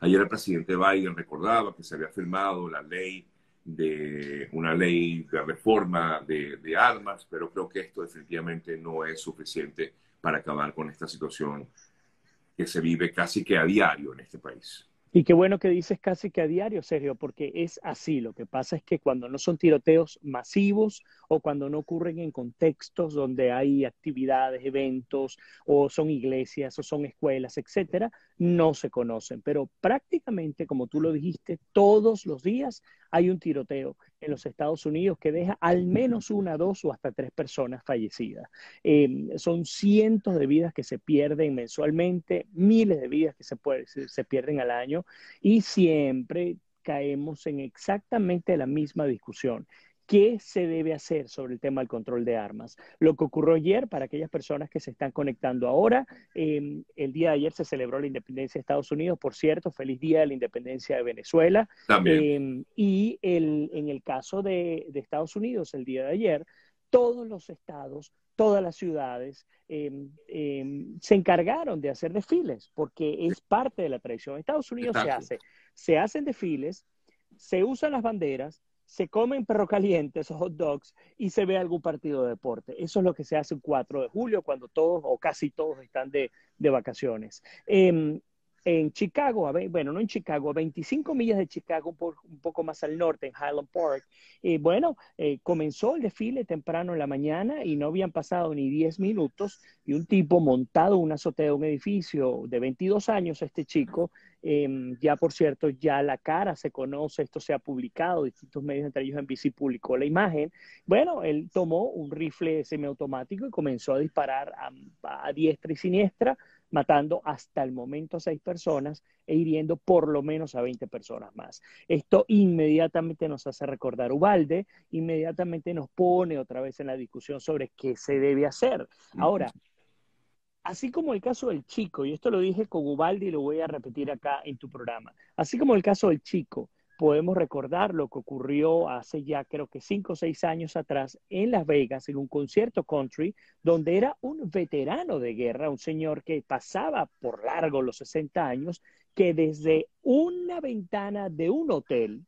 Ayer el presidente Biden recordaba que se había firmado la ley de una ley de reforma de, armas, pero creo que esto definitivamente no es suficiente para acabar con esta situación que se vive casi que a diario en este país. Y qué bueno que dices casi que a diario, Sergio, porque es así. Lo que pasa es que cuando no son tiroteos masivos o cuando no ocurren en contextos donde hay actividades, eventos, o son iglesias o son escuelas, etcétera, no se conocen. Pero prácticamente, como tú lo dijiste, todos los días hay un tiroteo en los Estados Unidos que deja al menos una, dos o hasta tres personas fallecidas. Eh, son cientos de vidas que se pierden mensualmente, miles de vidas que se, se pierden al año y siempre caemos en exactamente la misma discusión. ¿Qué se debe hacer sobre el tema del control de armas? Lo que ocurrió ayer, para aquellas personas que se están conectando ahora, em, el día de ayer se celebró la independencia de Estados Unidos, por cierto, feliz día de la independencia de Venezuela. También. Eh, y el, en el caso de, de, Estados Unidos, el día de ayer, todos los estados, todas las ciudades em, se encargaron de hacer desfiles, porque es parte de la tradición. En Estados Unidos se hace, se hacen desfiles, se usan las banderas, se comen perro calientes o hot dogs y se ve algún partido de deporte. Eso es lo que se hace el 4 de julio, cuando todos o casi todos están de, de vacaciones. Eh, en Chicago, bueno, no en Chicago, a 25 millas de Chicago, un, poco más al norte, en Highland Park. Eh, bueno, eh, comenzó el desfile temprano en la mañana y no habían pasado ni 10 minutos y un tipo montado en una azotea de un edificio de 22 años, este chico, em, ya por cierto, ya la cara se conoce, esto se ha publicado, distintos medios, entre ellos NBC publicó la imagen. Bueno, él tomó un rifle semiautomático y comenzó a disparar a diestra y siniestra matando hasta el momento a seis personas e hiriendo por lo menos a 20 personas más. Esto inmediatamente nos hace recordar Ubalde, inmediatamente nos pone otra vez en la discusión sobre qué se debe hacer. Ahora, así como el caso del chico, y esto lo dije con Ubalde y lo voy a repetir acá en tu programa, así como el caso del chico, podemos recordar lo que ocurrió hace ya creo que cinco o seis años atrás en Las Vegas, en un concierto country, donde era un veterano de guerra, un señor que pasaba por largo los 60 años, que desde una ventana de un hotel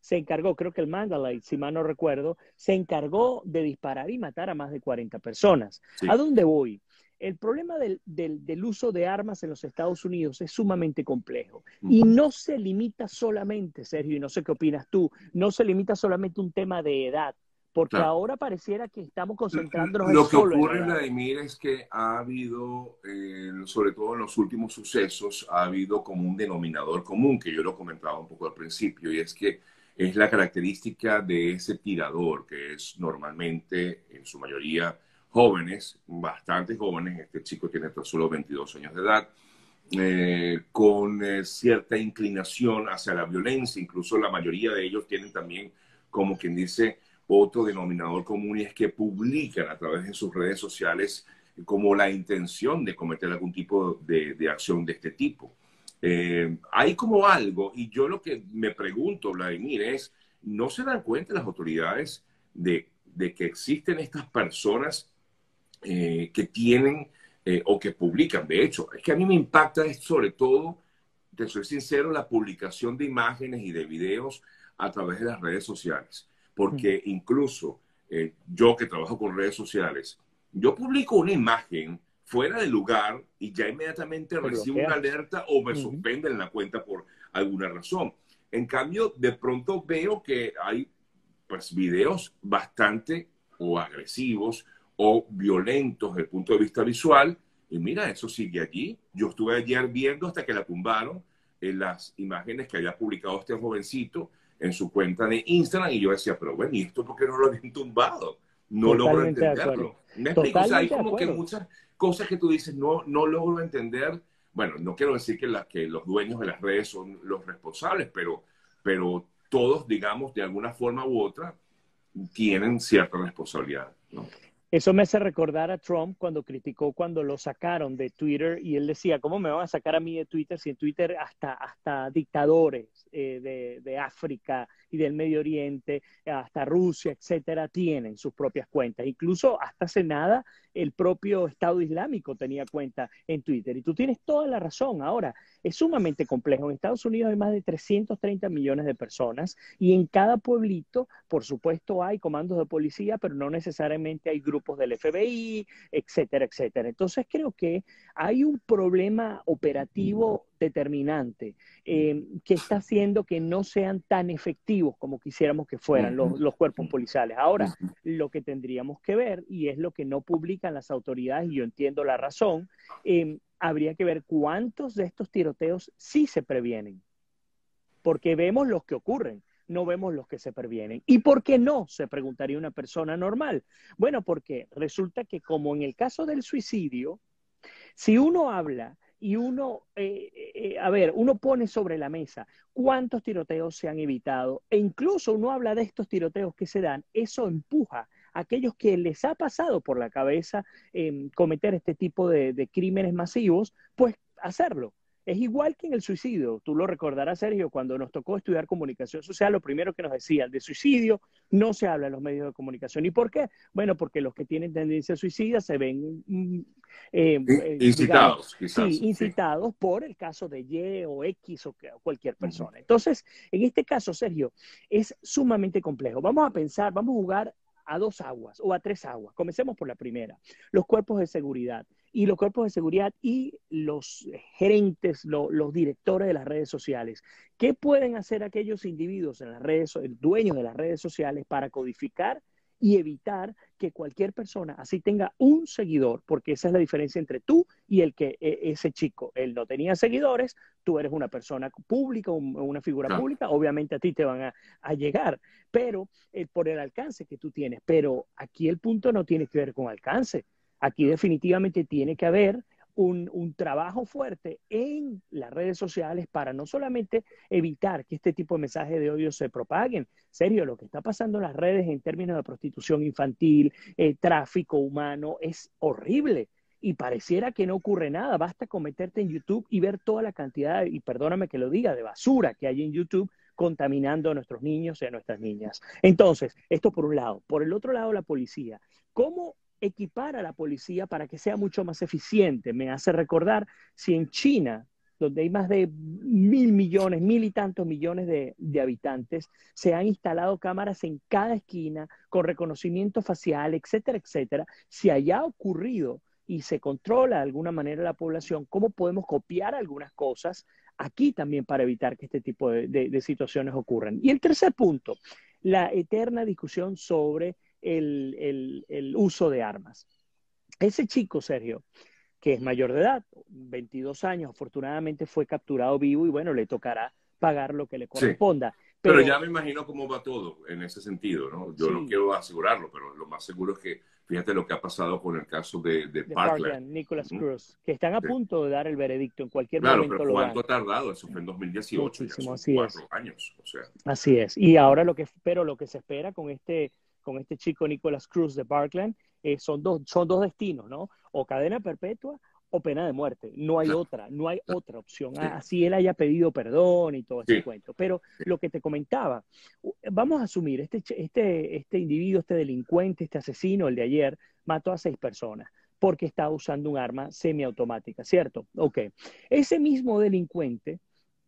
se encargó, creo que el Mandalay, si mal no recuerdo, se encargó de disparar y matar a más de 40 personas. ¿A dónde voy? El problema del, del, uso de armas en los Estados Unidos es sumamente complejo. Y no se limita solamente, Sergio, y no sé qué opinas tú, no se limita solamente un tema de edad, porque ahora pareciera que estamos concentrándonos Lo en que ocurre, Vladimir, es que ha habido, eh, sobre todo en los últimos sucesos, ha habido como un denominador común, que yo lo comentaba un poco al principio, y es que es la característica de ese tirador, que es normalmente, en su mayoría, jóvenes, bastante jóvenes, este chico tiene tan solo 22 años de edad, eh, con eh, cierta inclinación hacia la violencia, incluso la mayoría de ellos tienen también, como quien dice, otro denominador común y es que publican a través de sus redes sociales como la intención de cometer algún tipo de, de acción de este tipo. Eh, hay como algo, y yo lo que me pregunto, Vladimir, es, ¿no se dan cuenta las autoridades de, de que existen estas personas eh, que tienen eh, o que publican. De hecho, es que a mí me impacta sobre todo, te soy sincero, la publicación de imágenes y de videos a través de las redes sociales. Porque incluso eh, yo que trabajo con redes sociales, yo publico una imagen fuera del lugar y ya inmediatamente recibo una alerta o me suspenden la cuenta por alguna razón. En cambio, de pronto veo que hay pues videos bastante o agresivos o violentos desde el punto de vista visual. Y mira, eso sigue allí. Yo estuve ayer viendo hasta que la tumbaron en las imágenes que había publicado este jovencito en su cuenta de Instagram y yo decía, pero bueno, ¿y esto por qué no lo habían tumbado? No logro entenderlo. Me explico, o sea, hay como que muchas cosas que tú dices, no, no logro entender. Bueno, no quiero decir que, la, que los dueños de las redes son los responsables, pero, pero todos, digamos, de alguna forma u otra, tienen cierta responsabilidad. ¿no? Eso me hace recordar a Trump cuando criticó cuando lo sacaron de Twitter y él decía, ¿cómo me van a sacar a mí de Twitter si en Twitter hasta, hasta dictadores eh, de, de, África y del Medio Oriente, hasta Rusia, etcétera, tienen sus propias cuentas? Incluso hasta hace nada el propio Estado Islámico tenía cuenta en Twitter. Y tú tienes toda la razón. Ahora, es sumamente complejo. En Estados Unidos hay más de 330 millones de personas y en cada pueblito, por supuesto, hay comandos de policía, pero no necesariamente hay grupos del FBI, etcétera, etcétera. Entonces creo que hay un problema operativo determinante eh, que está haciendo que no sean tan efectivos como quisiéramos que fueran los, los, cuerpos policiales. Ahora, lo que tendríamos que ver, y es lo que no publican las autoridades, y yo entiendo la razón, eh, habría que ver cuántos de estos tiroteos sí se previenen, porque vemos los que ocurren, no vemos los que se previenen. ¿Y por qué no? Se preguntaría una persona normal. Bueno, porque resulta que como en el caso del suicidio, si uno habla y uno, eh, eh, a ver, uno pone sobre la mesa cuántos tiroteos se han evitado e incluso uno habla de estos tiroteos que se dan, eso empuja a aquellos que les ha pasado por la cabeza em, cometer este tipo de crímenes masivos, pues hacerlo. Es igual que en el suicidio. Tú lo recordarás, Sergio, cuando nos tocó estudiar comunicación social, lo primero que nos decían de suicidio no se habla en los medios de comunicación. ¿Y por qué? Bueno, porque los que tienen tendencia a suicida se ven mm, eh, eh, incitados, sí, incitados por el caso de Y o X o, cualquier persona. Entonces, en este caso, Sergio, es sumamente complejo. Vamos a pensar, vamos a jugar a dos aguas o a tres aguas. Comencemos por la primera, los cuerpos de seguridad y los cuerpos de seguridad y los gerentes, los directores de las redes sociales. ¿Qué pueden hacer aquellos individuos en las redes, dueños de las redes sociales para codificar y evitar que cualquier persona así tenga un seguidor, porque esa es la diferencia entre tú y el que e, ese chico, él no tenía seguidores, tú eres una persona pública, una figura pública, obviamente a ti te van a, llegar, pero eh, por el alcance que tú tienes, pero aquí el punto no tiene que ver con alcance, Aquí definitivamente tiene que haber un, trabajo fuerte en las redes sociales para no solamente evitar que este tipo de mensajes de odio se propaguen. Serio, lo que está pasando en las redes en términos de prostitución infantil, eh, tráfico humano, es horrible. Y pareciera que no ocurre nada. Basta cometerte en YouTube y ver toda la cantidad, y perdóname que lo diga, de basura que hay en YouTube contaminando a nuestros niños y a nuestras niñas. Entonces, esto por un lado. Por el otro lado, la policía. ¿Cómo equipar a la policía para que sea mucho más eficiente. Me hace recordar si en China, donde hay más de mil millones, mil y tantos millones de, habitantes, se han instalado cámaras en cada esquina con reconocimiento facial, etcétera, etcétera, si haya ocurrido y se controla de alguna manera la población, ¿cómo podemos copiar algunas cosas aquí también para evitar que este tipo de situaciones ocurran? Y el tercer punto, la eterna discusión sobre el, uso de armas. Ese chico, Sergio, que es mayor de edad, 22 años, afortunadamente fue capturado vivo y bueno, le tocará pagar lo que le corresponda. Pero, ya me imagino cómo va todo en ese sentido, ¿no? Yo no quiero asegurarlo, pero lo más seguro es que fíjate lo que ha pasado con el caso de, de, Parkland. Nicholas Cruz, que están a punto de dar el veredicto en cualquier momento. Claro, pero ¿cuánto ha tardado? Eso fue en 2018, ya son cuatro años. O sea. Así es. Y ahora lo que, pero lo que se espera con este con este chico Nicholas Cruz de Parkland, eh, son, dos, son dos destinos, ¿no? O cadena perpetua o pena de muerte. No hay otra, no hay otra opción. Así él haya pedido perdón y todo ese cuento. Pero lo que te comentaba, vamos a asumir, este, este, este individuo, este delincuente, este asesino, el de ayer, mató a seis personas porque estaba usando un arma semiautomática, ¿cierto? Ok. Ese mismo delincuente,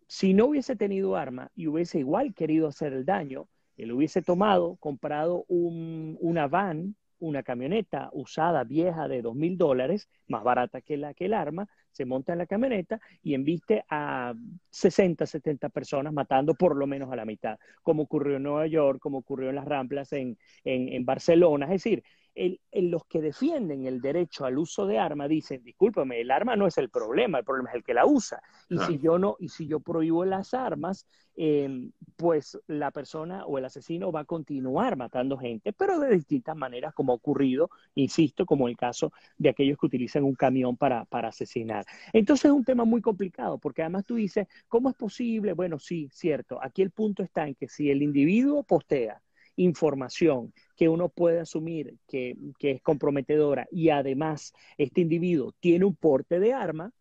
si no hubiese tenido arma y hubiese igual querido hacer el daño, él hubiese tomado, comprado una van, una camioneta usada, vieja, de dos mil dólares, más barata que, la, que el arma, se monta en la camioneta y enviste a 60, 70 personas, matando por lo menos a la mitad, como ocurrió en Nueva York, como ocurrió en las Ramplas en, en Barcelona. Es decir, los que defienden el derecho al uso de arma dicen, discúlpame, el arma no es el problema, el problema es el que la usa. Y si yo no, y si yo prohíbo las armas, em, pues la persona o el asesino va a continuar matando gente, pero de distintas maneras, como ha ocurrido, insisto, como el caso de aquellos que utilizan un camión para, para asesinar. Entonces es un tema muy complicado, porque además tú dices, ¿cómo es posible? Bueno, sí, cierto. Aquí el punto está en que si el individuo postea información que uno puede asumir que, es comprometedora y además este individuo tiene un porte de arma,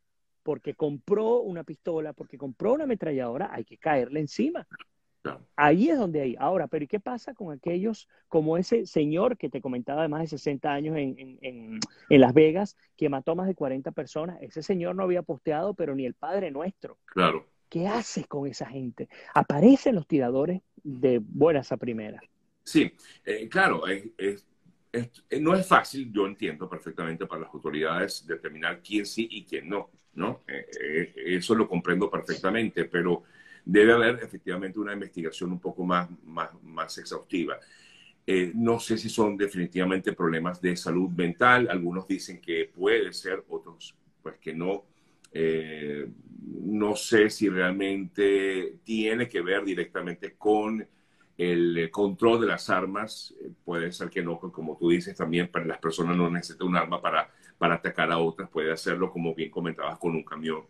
porque compró una pistola, porque compró una ametralladora, hay que caerle encima. Ahí es donde hay. Ahora, pero ¿y qué pasa con aquellos como ese señor que te comentaba de más de 60 años en, en, en, Las Vegas, que mató más de 40 personas? Ese señor no había posteado, pero ni el Padre Nuestro. Claro. ¿Qué haces con esa gente? Aparecen los tiradores de buenas a primeras. Sí, eh, claro, no es fácil, yo entiendo perfectamente para las autoridades determinar quién sí y quién no, ¿no? Eh, eh, eso lo comprendo perfectamente, pero debe haber efectivamente una investigación un poco más, más, más exhaustiva. no sé si son definitivamente problemas de salud mental, algunos dicen que puede ser, otros pues que no. no sé si realmente tiene que ver directamente con el control de las armas, eh, puede ser que no, como tú dices, también para las personas no necesitan un arma para, para atacar a otras, puede hacerlo como bien comentabas con un camión.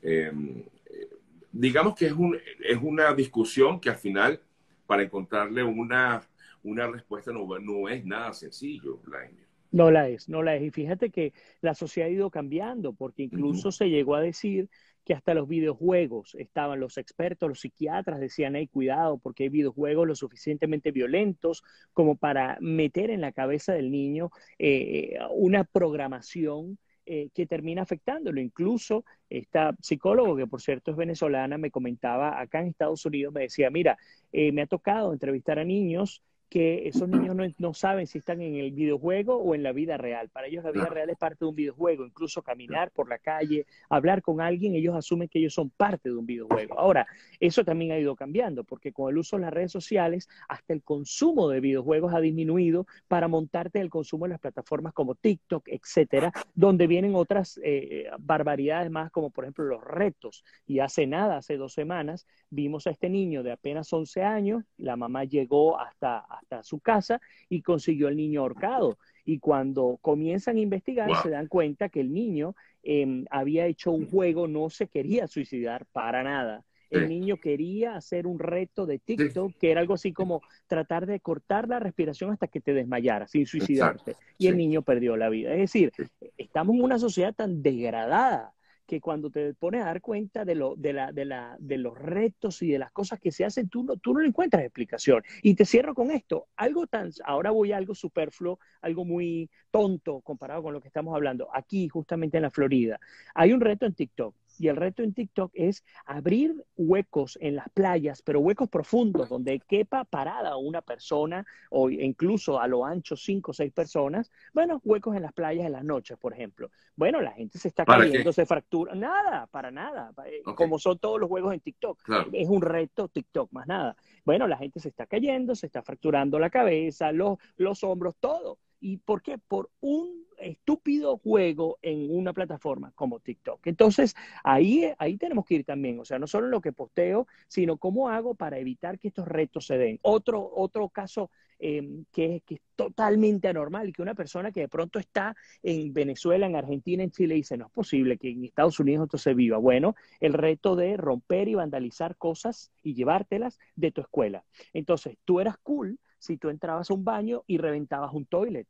Em, eh, digamos que es, un, es una discusión que al final, para encontrarle una, una respuesta, no, no es nada sencillo, Vladimir. No la es, no la es. Y fíjate que la sociedad ha ido cambiando, porque incluso se llegó a decir que hasta los videojuegos estaban los expertos, los psiquiatras decían, hey, cuidado, porque hay videojuegos lo suficientemente violentos como para meter en la cabeza del niño eh, una programación eh, que termina afectándolo. Incluso esta psicólogo, que por cierto es venezolana, me comentaba acá en Estados Unidos, me decía, mira, eh, me ha tocado entrevistar a niños que esos niños no, saben si están en el videojuego o en la vida real. Para ellos la vida real es parte de un videojuego, incluso caminar por la calle, hablar con alguien, ellos asumen que ellos son parte de un videojuego. Ahora, eso también ha ido cambiando, porque con el uso de las redes sociales, hasta el consumo de videojuegos ha disminuido para montarte el consumo en las plataformas como TikTok, etcétera, donde vienen otras eh, barbaridades más, como por ejemplo los retos. Y hace nada, hace dos semanas, vimos a este niño de apenas 11 años, la mamá llegó hasta hasta su casa y consiguió al niño ahorcado. Y cuando comienzan a investigar, se dan cuenta que el niño em, había hecho un juego, no se quería suicidar para nada. El niño quería hacer un reto de TikTok, que era algo así como tratar de cortar la respiración hasta que te desmayaras, sin suicidarte. Y el niño perdió la vida. Es decir, estamos en una sociedad tan degradada que cuando te pones a dar cuenta de, lo, de, la, de, la, de los retos y de las cosas que se hacen, tú no, tú no le encuentras explicación. Y te cierro con esto, algo tan, ahora voy a algo superfluo, algo muy tonto comparado con lo que estamos hablando, aquí justamente en la Florida. Hay un reto en TikTok y el reto en TikTok es abrir huecos en las playas, pero huecos profundos, donde quepa parada una persona o incluso a lo ancho cinco o seis personas. Bueno, huecos en las playas en las noches, por ejemplo. Bueno, la gente se está cayendo, se fractura. Nada, para nada. Eh, como son todos los juegos en TikTok. Es un reto TikTok, más nada. Bueno, la gente se está cayendo, se está fracturando la cabeza, los, los hombros, todo. ¿Y por qué? Por un estúpido juego en una plataforma como TikTok. Entonces, ahí, ahí tenemos que ir también, o sea, no solo lo que posteo, sino cómo hago para evitar que estos retos se den. Otro, otro caso em, que, que, es totalmente anormal y que una persona que de pronto está en Venezuela, en Argentina, en Chile, dice, no es posible que en Estados Unidos esto se viva. Bueno, el reto de romper y vandalizar cosas y llevártelas de tu escuela. Entonces, tú eras cool si tú entrabas a un baño y reventabas un toilet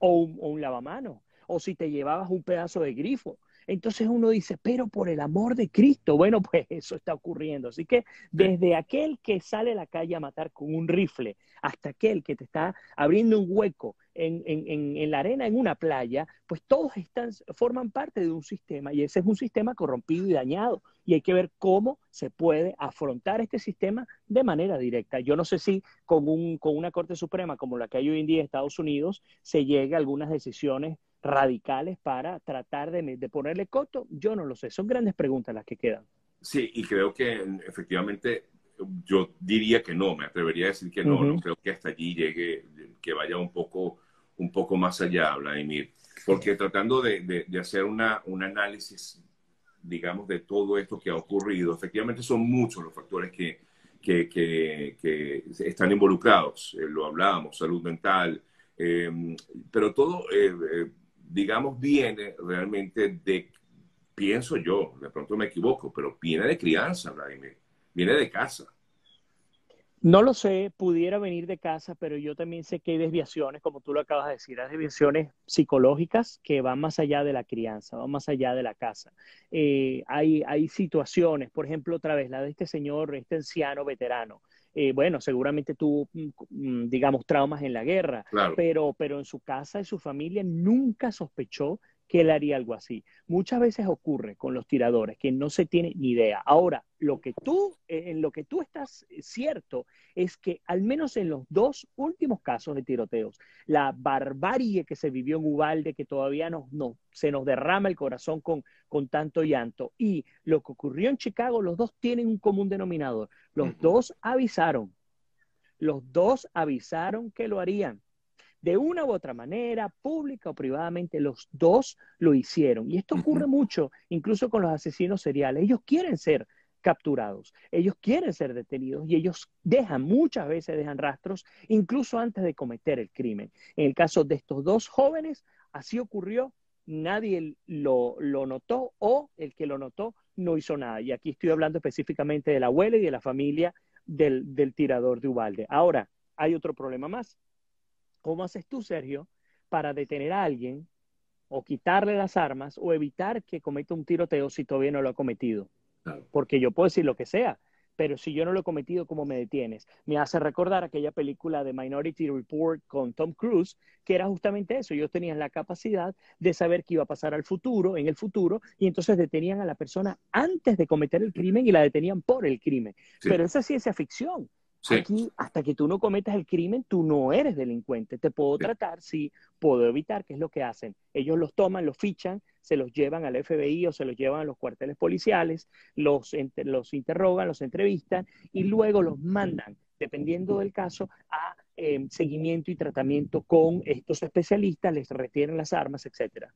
o un, o un lavamano, o si te llevabas un pedazo de grifo. Entonces uno dice, pero por el amor de Cristo, bueno, pues eso está ocurriendo. Así que desde aquel que sale a la calle a matar con un rifle hasta aquel que te está abriendo un hueco en, en, en, la arena en una playa, pues todos están, forman parte de un sistema y ese es un sistema corrompido y dañado y hay que ver cómo se puede afrontar este sistema de manera directa. Yo no sé si con, un, con una Corte Suprema como la que hay hoy en día en Estados Unidos se llegue a algunas decisiones radicales para tratar de, de ponerle coto, yo no lo sé. Son grandes preguntas las que quedan. Sí, y creo que efectivamente yo diría que no, me atrevería a decir que no, no creo que hasta allí llegue, que vaya un poco, un poco más allá, Vladimir, porque tratando de, de, hacer una, un análisis, digamos, de todo esto que ha ocurrido, efectivamente son muchos los factores que, que, que, están involucrados, eh, lo hablábamos, salud mental, eh, pero todo, eh, digamos, viene realmente de, pienso yo, de pronto me equivoco, pero viene de crianza, Vladimir viene de casa. No lo sé, pudiera venir de casa, pero yo también sé que hay desviaciones, como tú lo acabas de decir, hay desviaciones psicológicas que van más allá de la crianza, van más allá de la casa. Eh, hay, hay situaciones, por ejemplo, otra vez la de este señor, este anciano veterano. Eh, bueno, seguramente tuvo, mm, mm, digamos, traumas en la guerra, pero, pero en su casa y su familia nunca sospechó que él haría algo así. Muchas veces ocurre con los tiradores que no se tiene ni idea. Ahora, lo que tú, eh, en lo que tú estás eh, cierto es que al menos en los dos últimos casos de tiroteos, la barbarie que se vivió en Ubalde, que todavía no, se nos derrama el corazón con, con tanto llanto, y lo que ocurrió en Chicago, los dos tienen un común denominador. Los dos avisaron. Los dos avisaron que lo harían de una u otra manera, pública o privadamente, los dos lo hicieron. Y esto ocurre mucho, incluso con los asesinos seriales. Ellos quieren ser capturados, ellos quieren ser detenidos y ellos dejan, muchas veces dejan rastros, incluso antes de cometer el crimen. En el caso de estos dos jóvenes, así ocurrió, nadie lo, lo notó o el que lo notó no hizo nada. Y aquí estoy hablando específicamente de la abuela y de la familia del, del tirador de Ubalde. Ahora, hay otro problema más. ¿Cómo haces tú, Sergio, para detener a alguien o quitarle las armas o evitar que cometa un tiroteo si todavía no lo ha cometido? Porque yo puedo decir lo que sea, pero si yo no lo he cometido, ¿cómo me detienes? Me hace recordar aquella película de Minority Report con Tom Cruise, que era justamente eso. Ellos tenían la capacidad de saber qué iba a pasar al futuro, en el futuro, y entonces detenían a la persona antes de cometer el crimen y la detenían por el crimen. Pero esa es ciencia ficción. Aquí, hasta que tú no cometas el crimen, tú no eres delincuente. Te puedo tratar, sí, puedo evitar, ¿qué es lo que hacen? Ellos los toman, los fichan, se los llevan al FBI o se los llevan a los cuarteles policiales, los, los interrogan, los entrevistan y luego los mandan, dependiendo del caso, a em, seguimiento y tratamiento con estos especialistas, les retienen las armas, etcétera.